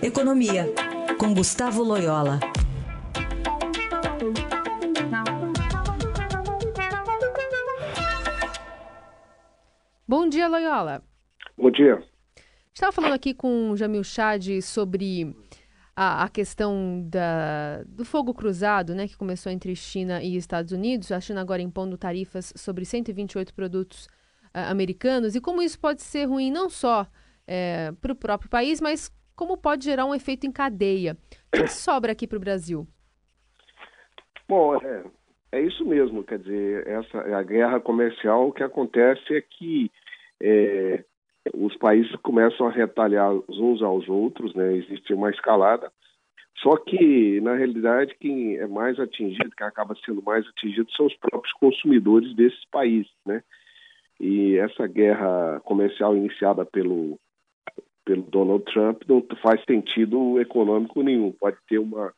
Economia, com Gustavo Loyola. Bom dia, Loyola. Bom dia. Estava falando aqui com o Jamil Chad sobre a, a questão da, do fogo cruzado, né, que começou entre China e Estados Unidos. A China agora impondo tarifas sobre 128 produtos uh, americanos e como isso pode ser ruim não só é, para o próprio país, mas como pode gerar um efeito em cadeia. O que sobra aqui para o Brasil? Bom, é, é, isso mesmo. Quer dizer, essa a guerra comercial. O que acontece é que é, os países começam a retalhar uns aos outros, né? Existe uma escalada. Só que, na realidade, quem é mais atingido, quem acaba sendo mais atingido, são os próprios consumidores desses países, né? E essa guerra comercial iniciada pelo pelo Donald Trump não faz sentido econômico nenhum. Pode ter uma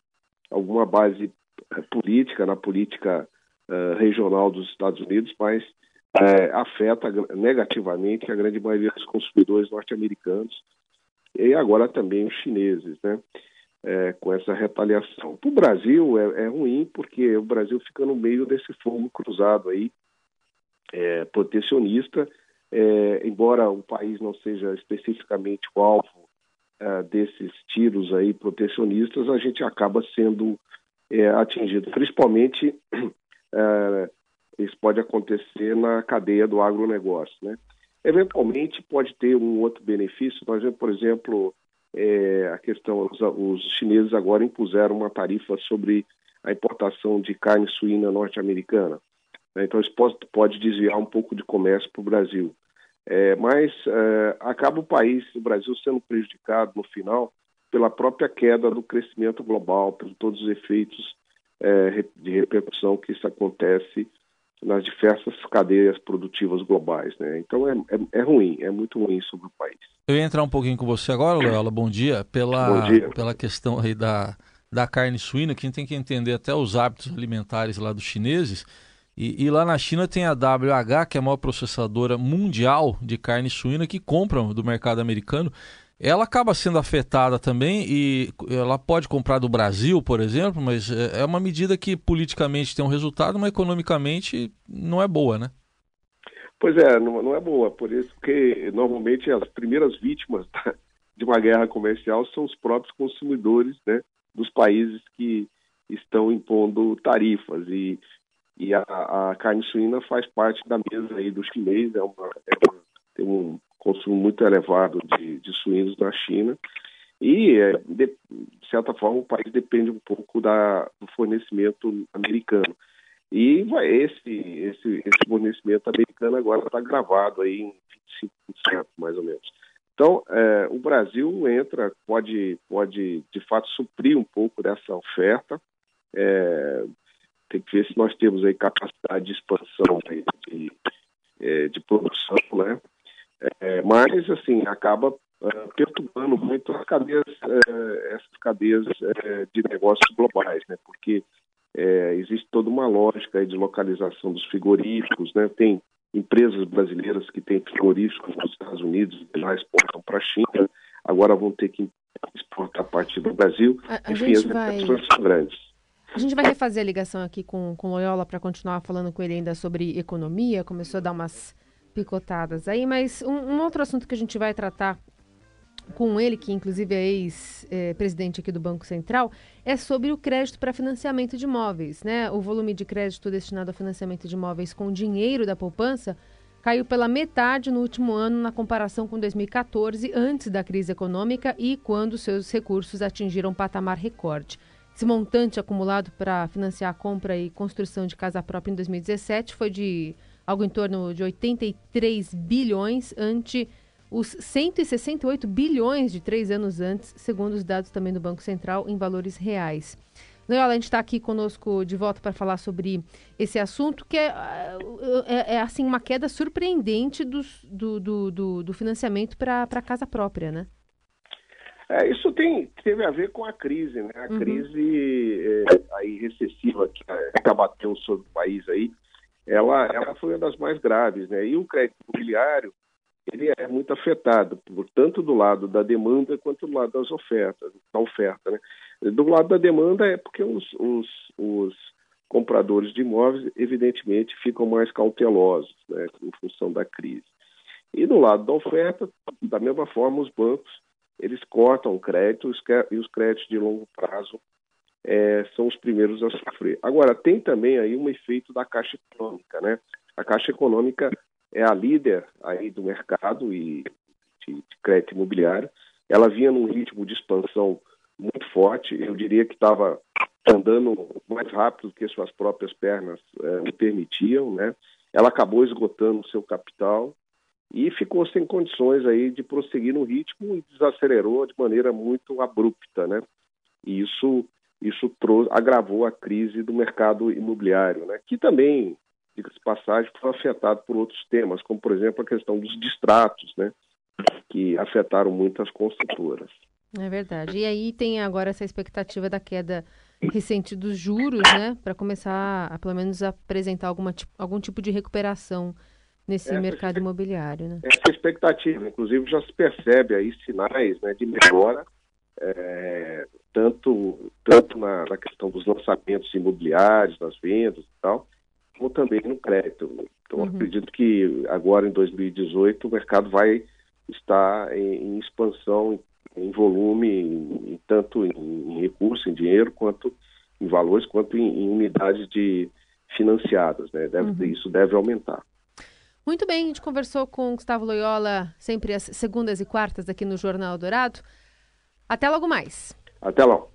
alguma base eh, política na política uh, regional dos Estados Unidos, mas uh, afeta negativamente a grande maioria dos consumidores norte-americanos e agora também os chineses, né? É, com essa retaliação. Para o Brasil é, é, ruim porque o Brasil fica no meio desse fogo cruzado aí, é, protecionista, é, embora o país não seja especificamente o alvo é, desses tiros aí protecionistas, a gente acaba sendo é, atingido. Principalmente, é, isso pode acontecer na cadeia do agronegócio, né? Eventualmente pode ter um outro benefício, nós por exemplo, é, a questão, os, os chineses agora impuseram uma tarifa sobre a importação de carne suína norte-americana. Né? Então, isso pode, pode, desviar um pouco de comércio para o Brasil. É, mas é, acaba o país, o Brasil, sendo prejudicado no final pela própria queda do crescimento global, por todos os efeitos é, de repercussão que isso acontece nas diversas cadeias produtivas globais. Né? Então é, é, é, ruim, é muito ruim sobre o país. Eu ia entrar um pouquinho com você agora, Loyola, bom dia, pela, bom dia. pela questão aí da, da carne suína, que a gente tem que entender até os hábitos alimentares lá dos chineses. E, e, lá na China tem a WH, que é a maior processadora mundial de carne suína, que compram do mercado americano. Ela acaba sendo afetada também e ela pode comprar do Brasil, por exemplo, mas é, é uma medida que politicamente tem um resultado, mas economicamente não é boa, né? Pois é, não, não é boa. Por isso que normalmente as primeiras vítimas de uma guerra comercial são os próprios consumidores né, dos países que estão impondo tarifas. E e a, a, carne suína faz parte da mesa aí dos chineses, é uma, é uma, tem um consumo muito elevado de, de suínos na China. E, é, de, certa forma, o país depende um pouco da, do fornecimento americano. E vai, esse, esse, esse fornecimento americano agora está gravado aí em 25%, mais ou menos. Então, é, o Brasil entra, pode, pode de fato suprir um pouco dessa oferta, é, tem que ver se nós temos aí capacidade de expansão de, de, é, de produção, né? É, mas, assim, acaba uh, perturbando muito as cadeias, uh, essas cadeias uh, de negócios globais, né? Porque existe toda uma lógica de localização dos frigoríficos, né? Tem empresas brasileiras que têm frigoríficos nos Estados Unidos e lá exportam para a China, agora vão ter que exportar a partir do Brasil. A, a Enfim, as vai... são grandes. A gente vai refazer a ligação aqui com, com Loyola para continuar falando com ele ainda sobre economia. Começou a dar umas picotadas aí, mas um, um outro assunto que a gente vai tratar com ele, que inclusive é ex-presidente aqui do Banco Central, é sobre o crédito para financiamento de imóveis. Né? O volume de crédito destinado ao financiamento de imóveis com dinheiro da poupança caiu pela metade no último ano na comparação com 2014, antes da crise econômica e quando seus recursos atingiram patamar recorde. Esse montante acumulado para financiar a compra e construção de casa própria em 2017 foi de algo em torno de 83 bilhões ante os 168 bilhões de três anos antes, segundo os dados também do Banco Central, em valores reais. Leola, a gente está aqui conosco de volta para falar sobre esse assunto, que é, é, é assim uma queda surpreendente do, do, do, do financiamento para a casa própria, né? É, isso tem, teve a ver com a crise, né? A uhum. crise é, aí recessiva que, que abateu sobre o país aí, ela, ela foi uma das mais graves, né? E o crédito imobiliário, ele é muito afetado, por, tanto do lado da demanda quanto do lado das ofertas, da oferta. Né? Do lado da demanda é porque os, os, os compradores de imóveis, evidentemente, ficam mais cautelosos né, em função da crise. E do lado da oferta, da mesma forma, os bancos eles cortam o crédito e os créditos de longo prazo é, são os primeiros a sofrer. Agora, tem também aí um efeito da Caixa Econômica, né? A Caixa Econômica é a líder aí do mercado e de, de crédito imobiliário. Ela vinha num ritmo de expansão muito forte, eu diria que estava andando mais rápido do que suas próprias pernas é, permitiam, né? Ela acabou esgotando o seu capital e ficou sem condições aí de prosseguir no ritmo e desacelerou de maneira muito abrupta, né? E isso isso trouxe, agravou a crise do mercado imobiliário, né? Que também, diga-se passagem, foi afetado por outros temas, como por exemplo a questão dos distratos, né? Que afetaram muitas construtoras. É verdade. E aí tem agora essa expectativa da queda recente dos juros, né? Para começar a pelo menos apresentar alguma, algum tipo de recuperação nesse essa mercado imobiliário, né? Essa expectativa, inclusive, já se percebe aí sinais né, de melhora, é, tanto, tanto na, na, questão dos lançamentos imobiliários, das vendas e tal, como também no crédito. Então, uhum. acredito que agora, em 2018, o mercado vai estar em, em expansão em, em volume, em, tanto em, em recurso, em dinheiro, quanto em valores, quanto em, unidades de financiadas. Né? Deve, uhum. Isso deve aumentar. Muito bem, a gente conversou com Gustavo Loyola sempre às segundas e quartas aqui no Jornal Dourado. Até logo mais. Até logo.